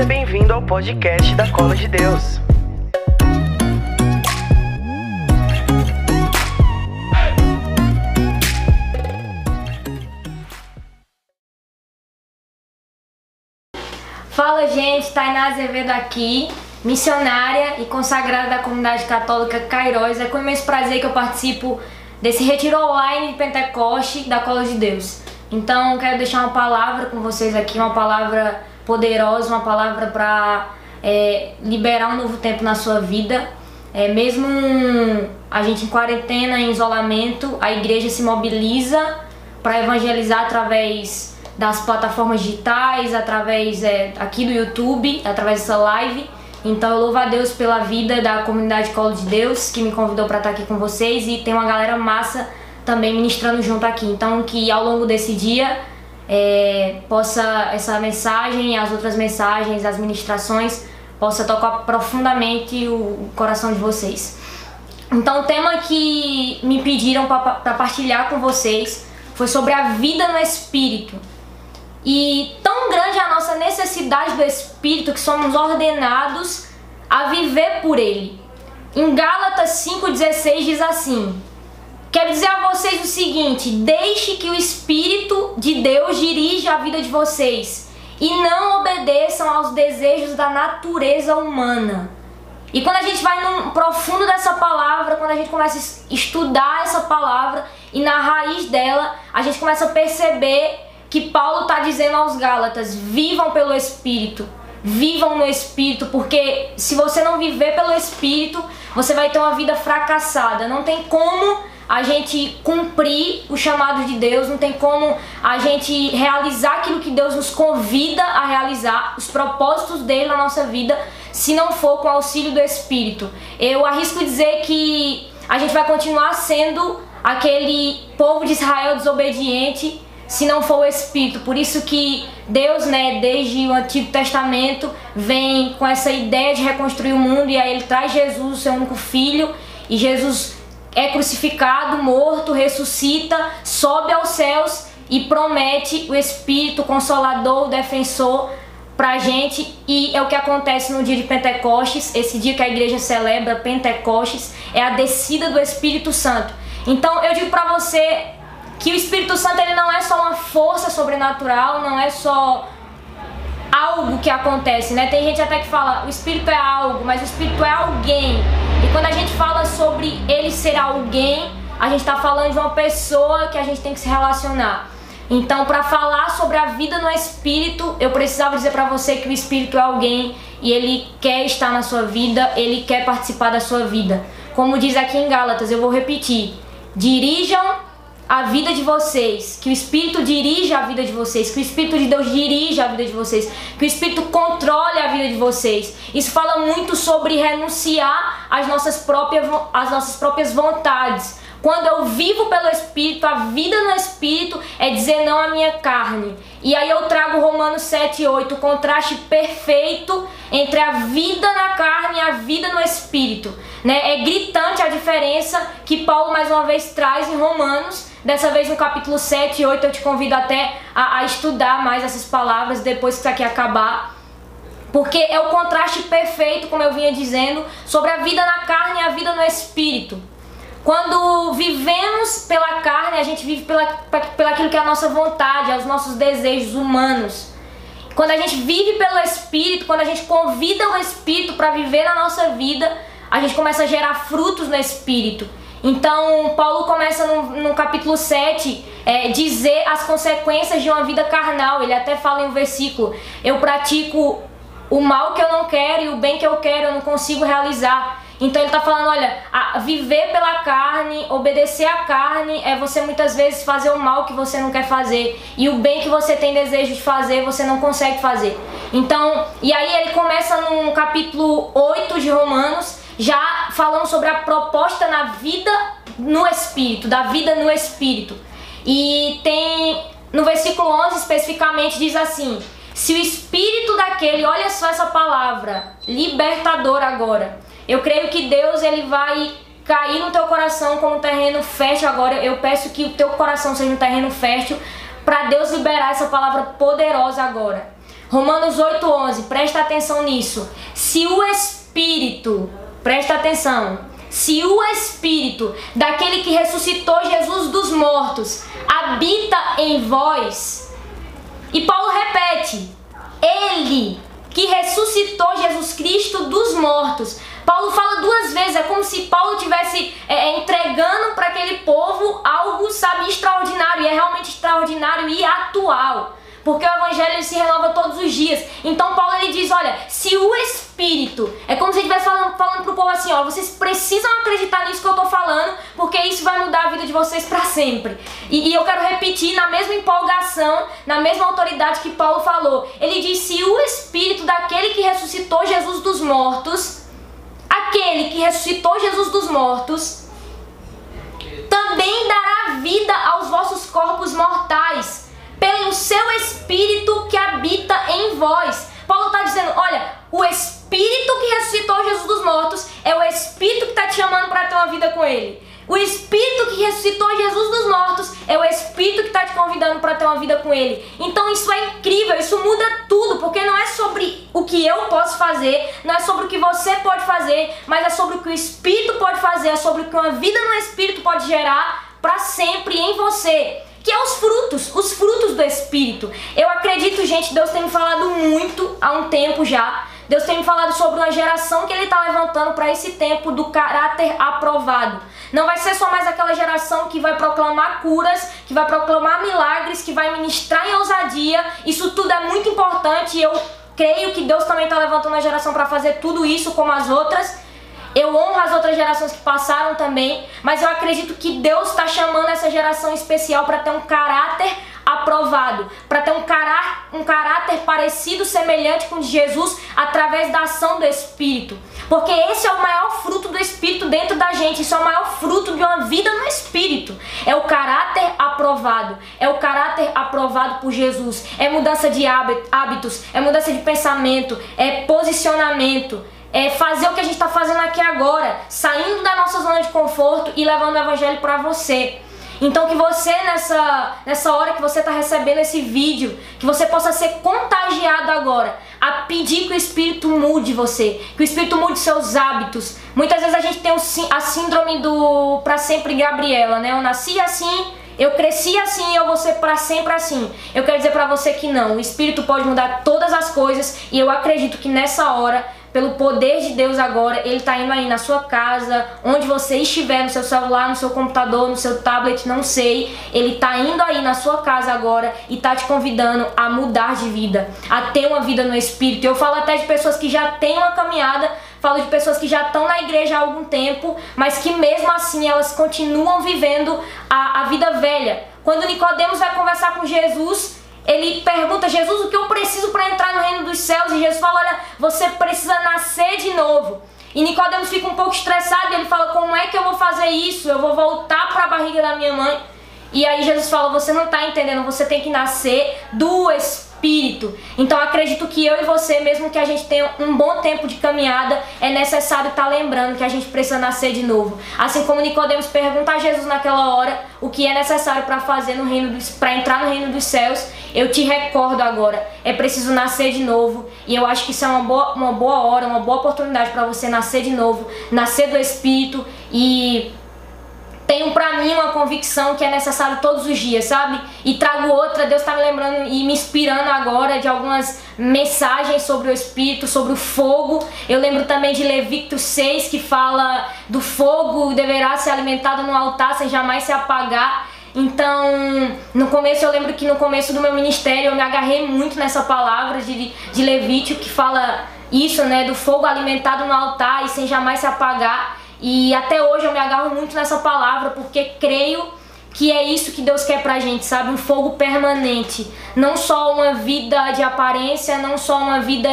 Seja bem-vindo ao podcast da Cola de Deus. Fala gente, Tainá Azevedo aqui, missionária e consagrada da comunidade católica Cairóis. É com imenso prazer que eu participo desse retiro online de Pentecoste da Cola de Deus. Então, quero deixar uma palavra com vocês aqui, uma palavra poderosa, uma palavra para é, liberar um novo tempo na sua vida. É, mesmo a gente em quarentena, em isolamento, a igreja se mobiliza para evangelizar através das plataformas digitais, através é, aqui do YouTube, através dessa live. Então eu louvo a Deus pela vida da comunidade Colo de Deus, que me convidou para estar aqui com vocês e tem uma galera massa também ministrando junto aqui. Então que ao longo desse dia é, possa essa mensagem, as outras mensagens, as ministrações possa tocar profundamente o coração de vocês. Então o tema que me pediram para partilhar com vocês foi sobre a vida no Espírito. E tão grande é a nossa necessidade do Espírito que somos ordenados a viver por Ele. Em Gálatas 5,16 diz assim: Quero dizer a vocês o seguinte: deixe que o Espírito de Deus dirija a vida de vocês e não obedeçam aos desejos da natureza humana. E quando a gente vai no profundo dessa palavra, quando a gente começa a estudar essa palavra e na raiz dela, a gente começa a perceber que Paulo está dizendo aos Gálatas: vivam pelo Espírito, vivam no Espírito, porque se você não viver pelo Espírito, você vai ter uma vida fracassada. Não tem como a gente cumprir o chamado de Deus, não tem como a gente realizar aquilo que Deus nos convida a realizar, os propósitos dele na nossa vida, se não for com o auxílio do Espírito. Eu arrisco dizer que a gente vai continuar sendo aquele povo de Israel desobediente se não for o Espírito. Por isso que Deus, né, desde o Antigo Testamento, vem com essa ideia de reconstruir o mundo e aí ele traz Jesus, seu único filho, e Jesus é crucificado, morto, ressuscita, sobe aos céus e promete o Espírito Consolador, defensor pra gente e é o que acontece no dia de Pentecostes, esse dia que a igreja celebra Pentecostes, é a descida do Espírito Santo. Então eu digo para você que o Espírito Santo ele não é só uma força sobrenatural, não é só algo que acontece, né? Tem gente até que fala, o Espírito é algo, mas o Espírito é alguém. E quando a gente fala sobre ele ser alguém, a gente está falando de uma pessoa que a gente tem que se relacionar. Então, para falar sobre a vida no Espírito, eu precisava dizer para você que o Espírito é alguém e ele quer estar na sua vida, ele quer participar da sua vida. Como diz aqui em Gálatas, eu vou repetir: dirijam a vida de vocês, que o Espírito dirija a vida de vocês, que o Espírito de Deus dirija a vida de vocês, que o Espírito controle a vida de vocês. Isso fala muito sobre renunciar às nossas próprias, às nossas próprias vontades. Quando eu vivo pelo Espírito, a vida no Espírito é dizer não à minha carne. E aí eu trago Romanos 7 e 8, o contraste perfeito entre a vida na carne e a vida no Espírito. Né? É gritante a diferença que Paulo mais uma vez traz em Romanos Dessa vez no capítulo 7 e 8 eu te convido até a, a estudar mais essas palavras depois que isso aqui acabar. Porque é o contraste perfeito, como eu vinha dizendo, sobre a vida na carne e a vida no espírito. Quando vivemos pela carne, a gente vive pela, pela aquilo que é a nossa vontade, os nossos desejos humanos. Quando a gente vive pelo Espírito, quando a gente convida o Espírito para viver na nossa vida, a gente começa a gerar frutos no Espírito. Então, Paulo começa no, no capítulo 7 é, dizer as consequências de uma vida carnal. Ele até fala em um versículo: Eu pratico o mal que eu não quero e o bem que eu quero, eu não consigo realizar. Então ele está falando, olha, viver pela carne, obedecer à carne é você muitas vezes fazer o mal que você não quer fazer e o bem que você tem desejo de fazer, você não consegue fazer. Então, e aí ele começa no capítulo 8 de Romanos, falando sobre a proposta na vida no espírito, da vida no espírito. E tem no versículo 11 especificamente diz assim: Se o espírito daquele, olha só essa palavra, libertador agora. Eu creio que Deus ele vai cair no teu coração como um terreno fértil agora. Eu peço que o teu coração seja um terreno fértil para Deus liberar essa palavra poderosa agora. Romanos 8:11, presta atenção nisso. Se o espírito, presta atenção, se o espírito daquele que ressuscitou Jesus dos mortos habita em vós, e Paulo repete, ele que ressuscitou Jesus Cristo dos mortos. Paulo fala duas vezes, é como se Paulo tivesse é, é entregando para aquele povo algo, sabe, extraordinário, e é realmente extraordinário e atual porque o evangelho se renova todos os dias. Então Paulo ele diz, olha, se o Espírito, é como se ele estivesse falando, falando pro povo assim, ó, vocês precisam acreditar nisso que eu tô falando, porque isso vai mudar a vida de vocês para sempre. E, e, eu quero repetir na mesma empolgação, na mesma autoridade que Paulo falou. Ele diz, se o Espírito daquele que ressuscitou Jesus dos mortos, aquele que ressuscitou Jesus dos mortos, também dará vida aos vossos corpos mortais pelo seu Espírito que habita em vós. Paulo está dizendo: olha, o Espírito que ressuscitou Jesus dos mortos é o Espírito que está te chamando para ter uma vida com Ele. O Espírito que ressuscitou Jesus dos mortos é o Espírito que está te convidando para ter uma vida com Ele. Então isso é incrível, isso muda tudo, porque não é sobre o que eu posso fazer, não é sobre o que você pode fazer, mas é sobre o que o Espírito pode fazer, é sobre o que uma vida no Espírito pode gerar para sempre em você que é os frutos, os frutos do Espírito. Eu acredito, gente, Deus tem me falado muito há um tempo já. Deus tem me falado sobre uma geração que Ele está levantando para esse tempo do caráter aprovado. Não vai ser só mais aquela geração que vai proclamar curas, que vai proclamar milagres, que vai ministrar em ousadia. Isso tudo é muito importante e eu creio que Deus também está levantando a geração para fazer tudo isso como as outras. Eu honro as outras gerações que passaram também, mas eu acredito que Deus está chamando essa geração especial para ter um caráter aprovado, para ter um, cará um caráter parecido, semelhante com de Jesus, através da ação do Espírito. Porque esse é o maior fruto do Espírito dentro da gente, isso é o maior fruto de uma vida no Espírito. É o caráter aprovado, é o caráter aprovado por Jesus, é mudança de hábitos, é mudança de pensamento, é posicionamento é fazer o que a gente está fazendo aqui agora, saindo da nossa zona de conforto e levando o evangelho para você. Então que você nessa, nessa hora que você está recebendo esse vídeo, que você possa ser contagiado agora a pedir que o Espírito mude você, que o Espírito mude seus hábitos. Muitas vezes a gente tem a síndrome do para sempre Gabriela, né? Eu nasci assim, eu cresci assim, eu vou ser para sempre assim. Eu quero dizer para você que não, o Espírito pode mudar todas as coisas e eu acredito que nessa hora pelo poder de Deus agora, Ele está indo aí na sua casa, onde você estiver, no seu celular, no seu computador, no seu tablet, não sei. Ele está indo aí na sua casa agora e está te convidando a mudar de vida, a ter uma vida no Espírito. Eu falo até de pessoas que já têm uma caminhada, falo de pessoas que já estão na igreja há algum tempo, mas que mesmo assim elas continuam vivendo a, a vida velha. Quando Nicodemos vai conversar com Jesus, ele pergunta Jesus o que eu preciso para entrar no reino dos céus? E Jesus fala olha você precisa nascer de novo. E Nicodemos fica um pouco estressado e ele fala como é que eu vou fazer isso? Eu vou voltar para a barriga da minha mãe. E aí Jesus fala você não está entendendo você tem que nascer do Espírito espírito. Então acredito que eu e você, mesmo que a gente tenha um bom tempo de caminhada, é necessário estar tá lembrando que a gente precisa nascer de novo. Assim como Nicodemos pergunta a Jesus naquela hora o que é necessário para fazer no reino para entrar no reino dos céus, eu te recordo agora, é preciso nascer de novo. E eu acho que isso é uma boa, uma boa hora, uma boa oportunidade para você nascer de novo, nascer do espírito e tenho para mim uma convicção que é necessário todos os dias, sabe? E trago outra, Deus está me lembrando e me inspirando agora de algumas mensagens sobre o Espírito, sobre o fogo. Eu lembro também de Levítico 6 que fala do fogo deverá ser alimentado no altar sem jamais se apagar. Então, no começo eu lembro que no começo do meu ministério eu me agarrei muito nessa palavra de, de Levítico que fala isso, né, do fogo alimentado no altar e sem jamais se apagar. E até hoje eu me agarro muito nessa palavra porque creio que é isso que Deus quer pra gente, sabe? Um fogo permanente. Não só uma vida de aparência, não só uma vida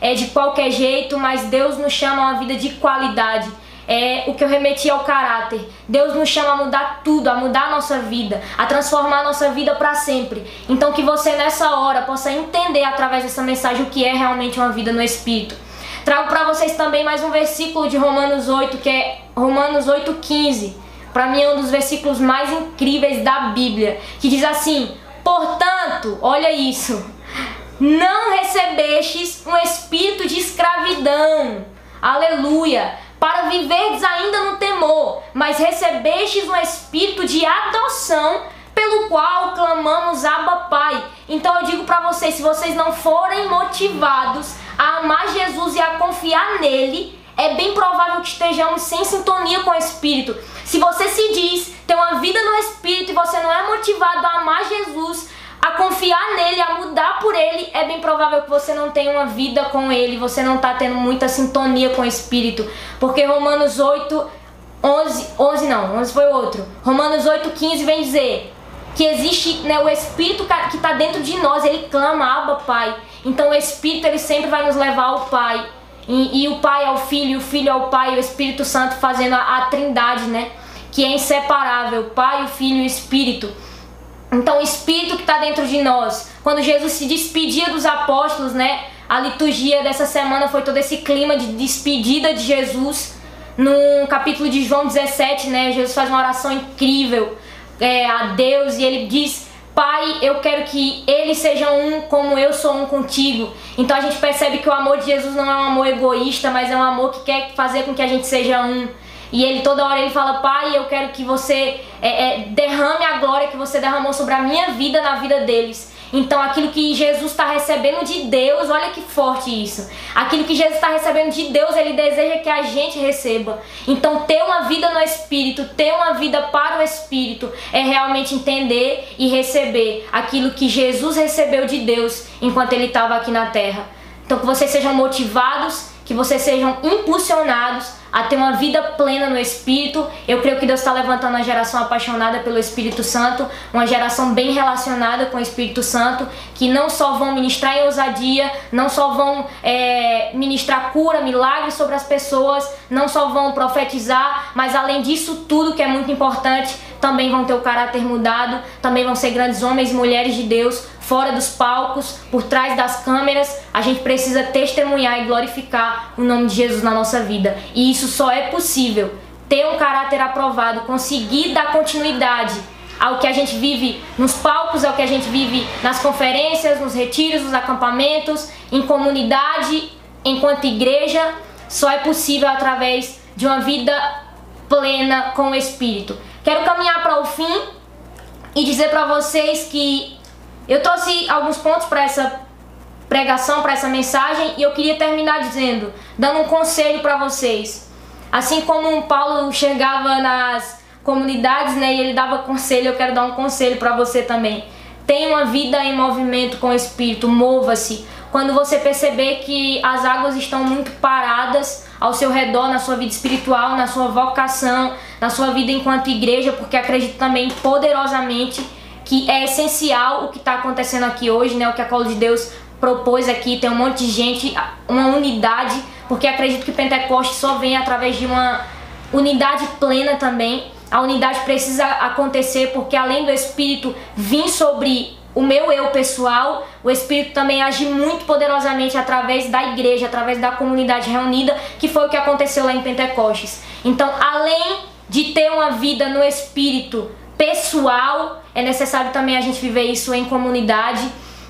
é, de qualquer jeito, mas Deus nos chama a uma vida de qualidade. É o que eu remeti ao caráter. Deus nos chama a mudar tudo, a mudar a nossa vida, a transformar a nossa vida para sempre. Então que você nessa hora possa entender através dessa mensagem o que é realmente uma vida no Espírito. Trago para vocês também mais um versículo de Romanos 8, que é Romanos 8,15. Para mim é um dos versículos mais incríveis da Bíblia, que diz assim: Portanto, olha isso. não recebestes um espírito de escravidão. Aleluia! Para viverdes ainda no temor, mas recebestes um espírito de adoção, pelo qual clamamos Abba Pai. Então eu digo para vocês, se vocês não forem motivados a amar Jesus e a confiar nele, é bem provável que estejamos sem sintonia com o Espírito. Se você se diz ter uma vida no Espírito e você não é motivado a amar Jesus, a confiar nele, a mudar por ele, é bem provável que você não tenha uma vida com ele, você não está tendo muita sintonia com o Espírito. Porque Romanos 8, 11, 11 não, 11 foi outro. Romanos 8, 15 vem dizer que existe né, o Espírito que está dentro de nós, ele clama, Abba Pai. Então o Espírito ele sempre vai nos levar ao Pai. E, e o Pai ao Filho, o Filho ao Pai, e o Espírito Santo fazendo a, a trindade, né? Que é inseparável, Pai, o Filho e o Espírito. Então o Espírito que está dentro de nós, quando Jesus se despedia dos apóstolos, né? A liturgia dessa semana foi todo esse clima de despedida de Jesus. No capítulo de João 17, né? Jesus faz uma oração incrível é, a Deus e ele diz: Pai, eu quero que eles sejam um como eu sou um contigo. Então a gente percebe que o amor de Jesus não é um amor egoísta, mas é um amor que quer fazer com que a gente seja um. E ele toda hora ele fala, pai, eu quero que você é, é, derrame a glória que você derramou sobre a minha vida na vida deles. Então, aquilo que Jesus está recebendo de Deus, olha que forte isso. Aquilo que Jesus está recebendo de Deus, ele deseja que a gente receba. Então, ter uma vida no Espírito, ter uma vida para o Espírito, é realmente entender e receber aquilo que Jesus recebeu de Deus enquanto ele estava aqui na terra. Então, que vocês sejam motivados, que vocês sejam impulsionados a ter uma vida plena no Espírito. Eu creio que Deus está levantando uma geração apaixonada pelo Espírito Santo, uma geração bem relacionada com o Espírito Santo, que não só vão ministrar em ousadia, não só vão é, ministrar cura, milagres sobre as pessoas, não só vão profetizar, mas além disso tudo que é muito importante, também vão ter o caráter mudado, também vão ser grandes homens e mulheres de Deus, fora dos palcos, por trás das câmeras. A gente precisa testemunhar e glorificar o nome de Jesus na nossa vida. E isso só é possível ter um caráter aprovado, conseguir dar continuidade ao que a gente vive nos palcos, ao que a gente vive nas conferências, nos retiros, nos acampamentos, em comunidade, enquanto igreja, só é possível através de uma vida plena com o Espírito. Quero caminhar para o fim e dizer para vocês que eu trouxe alguns pontos para essa pregação, para essa mensagem e eu queria terminar dizendo, dando um conselho para vocês. Assim como Paulo chegava nas comunidades, né, e ele dava conselho, eu quero dar um conselho para você também. Tenha uma vida em movimento com o Espírito, mova-se. Quando você perceber que as águas estão muito paradas ao seu redor, na sua vida espiritual, na sua vocação, na sua vida enquanto igreja, porque acredito também poderosamente que é essencial o que está acontecendo aqui hoje, né? O que a Cola de Deus propôs aqui, tem um monte de gente, uma unidade, porque acredito que Pentecoste só vem através de uma unidade plena também. A unidade precisa acontecer porque além do Espírito vir sobre o meu eu pessoal, o Espírito também age muito poderosamente através da igreja, através da comunidade reunida, que foi o que aconteceu lá em Pentecostes. Então, além de ter uma vida no Espírito pessoal, é necessário também a gente viver isso em comunidade.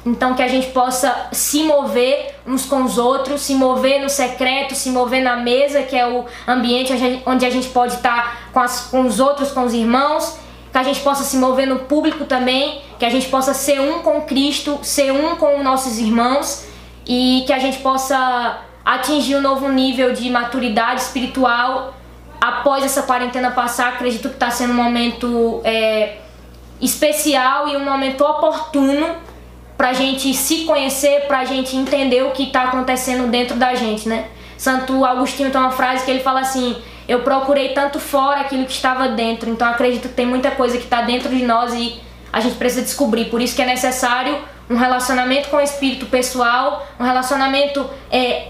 Então, que a gente possa se mover uns com os outros, se mover no secreto, se mover na mesa, que é o ambiente onde a gente pode estar com, as, com os outros, com os irmãos que a gente possa se mover no público também, que a gente possa ser um com Cristo, ser um com os nossos irmãos e que a gente possa atingir um novo nível de maturidade espiritual após essa quarentena passar. Acredito que está sendo um momento é, especial e um momento oportuno para a gente se conhecer, para a gente entender o que está acontecendo dentro da gente, né? Santo Agostinho tem uma frase que ele fala assim: eu procurei tanto fora aquilo que estava dentro. Então acredito que tem muita coisa que está dentro de nós e a gente precisa descobrir. Por isso que é necessário um relacionamento com o espírito pessoal, um relacionamento é,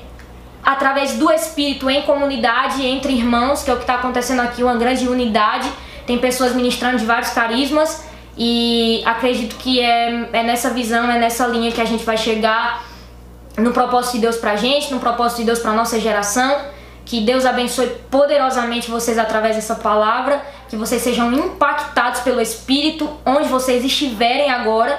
através do espírito em comunidade, entre irmãos, que é o que está acontecendo aqui, uma grande unidade. Tem pessoas ministrando de vários carismas e acredito que é, é nessa visão, é nessa linha que a gente vai chegar no propósito de Deus pra gente, no propósito de Deus pra nossa geração. Que Deus abençoe poderosamente vocês através dessa palavra, que vocês sejam impactados pelo Espírito onde vocês estiverem agora,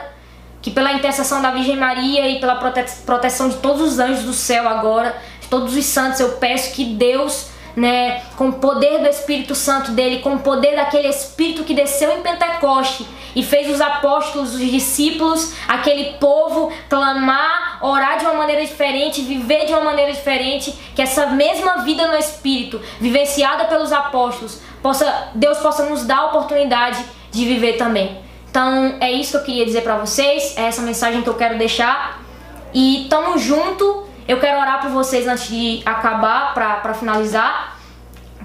que pela intercessão da Virgem Maria e pela prote proteção de todos os anjos do céu agora, todos os santos, eu peço que Deus né, com o poder do Espírito Santo dele, com o poder daquele Espírito que desceu em Pentecoste e fez os apóstolos, os discípulos, aquele povo clamar, orar de uma maneira diferente, viver de uma maneira diferente, que essa mesma vida no Espírito, vivenciada pelos apóstolos, possa Deus possa nos dar a oportunidade de viver também. Então é isso que eu queria dizer para vocês, é essa mensagem que eu quero deixar. E tamo junto. Eu quero orar por vocês antes de acabar, para finalizar.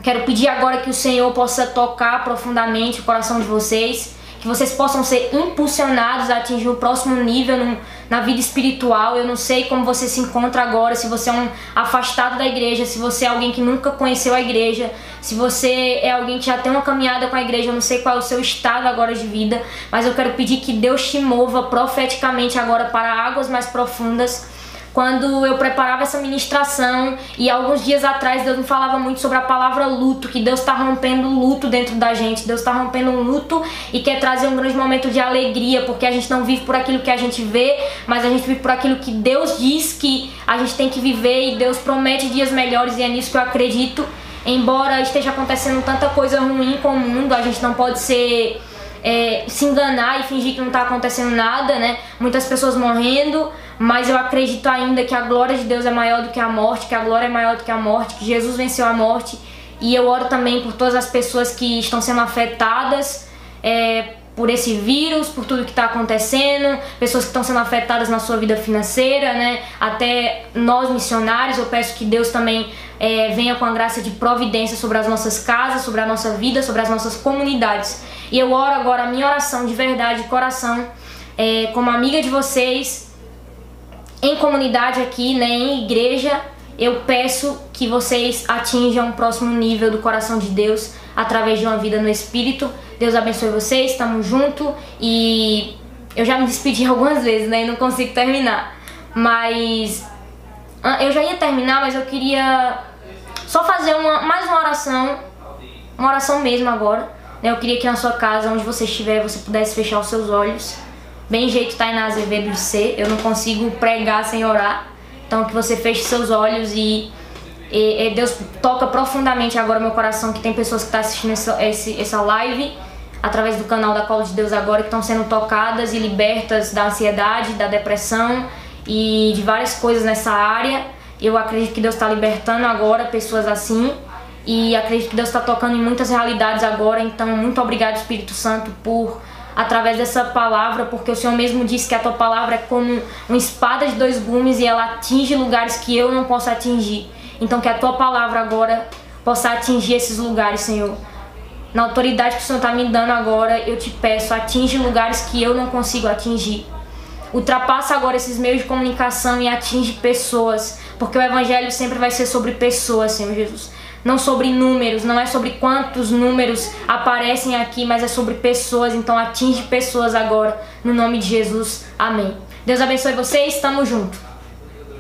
Quero pedir agora que o Senhor possa tocar profundamente o coração de vocês que vocês possam ser impulsionados a atingir o próximo nível no, na vida espiritual. Eu não sei como você se encontra agora, se você é um afastado da igreja, se você é alguém que nunca conheceu a igreja, se você é alguém que já tem uma caminhada com a igreja, eu não sei qual é o seu estado agora de vida, mas eu quero pedir que Deus te mova profeticamente agora para águas mais profundas quando eu preparava essa ministração e alguns dias atrás Deus me falava muito sobre a palavra luto, que Deus está rompendo luto dentro da gente, Deus está rompendo um luto e quer trazer um grande momento de alegria, porque a gente não vive por aquilo que a gente vê, mas a gente vive por aquilo que Deus diz que a gente tem que viver e Deus promete dias melhores e é nisso que eu acredito. Embora esteja acontecendo tanta coisa ruim com o mundo, a gente não pode ser é, se enganar e fingir que não está acontecendo nada, né? Muitas pessoas morrendo, mas eu acredito ainda que a glória de Deus é maior do que a morte, que a glória é maior do que a morte, que Jesus venceu a morte. E eu oro também por todas as pessoas que estão sendo afetadas é, por esse vírus, por tudo que está acontecendo, pessoas que estão sendo afetadas na sua vida financeira, né? Até nós missionários, eu peço que Deus também é, venha com a graça de providência sobre as nossas casas, sobre a nossa vida, sobre as nossas comunidades. E eu oro agora a minha oração de verdade, de coração, é, como amiga de vocês, em comunidade aqui, né, em igreja, eu peço que vocês atinjam o próximo nível do coração de Deus através de uma vida no Espírito. Deus abençoe vocês, estamos junto e eu já me despedi algumas vezes, né, e não consigo terminar. Mas ah, eu já ia terminar, mas eu queria só fazer uma, mais uma oração, uma oração mesmo agora né? Eu queria que na sua casa, onde você estiver, você pudesse fechar os seus olhos. Bem jeito na Azevedo de ser, eu não consigo pregar sem orar. Então que você feche seus olhos e, e, e Deus toca profundamente agora meu coração que tem pessoas que estão tá assistindo essa, esse, essa live através do canal da Cola de Deus agora que estão sendo tocadas e libertas da ansiedade, da depressão e de várias coisas nessa área. Eu acredito que Deus está libertando agora pessoas assim e acredito que Deus está tocando em muitas realidades agora. Então, muito obrigado, Espírito Santo, por através dessa palavra, porque o Senhor mesmo disse que a tua palavra é como uma espada de dois gumes e ela atinge lugares que eu não posso atingir. Então, que a tua palavra agora possa atingir esses lugares, Senhor. Na autoridade que o Senhor está me dando agora, eu te peço, atinge lugares que eu não consigo atingir. Ultrapassa agora esses meios de comunicação e atinge pessoas, porque o Evangelho sempre vai ser sobre pessoas, Senhor Jesus não sobre números, não é sobre quantos números aparecem aqui, mas é sobre pessoas. Então atinge pessoas agora, no nome de Jesus. Amém. Deus abençoe vocês, tamo junto.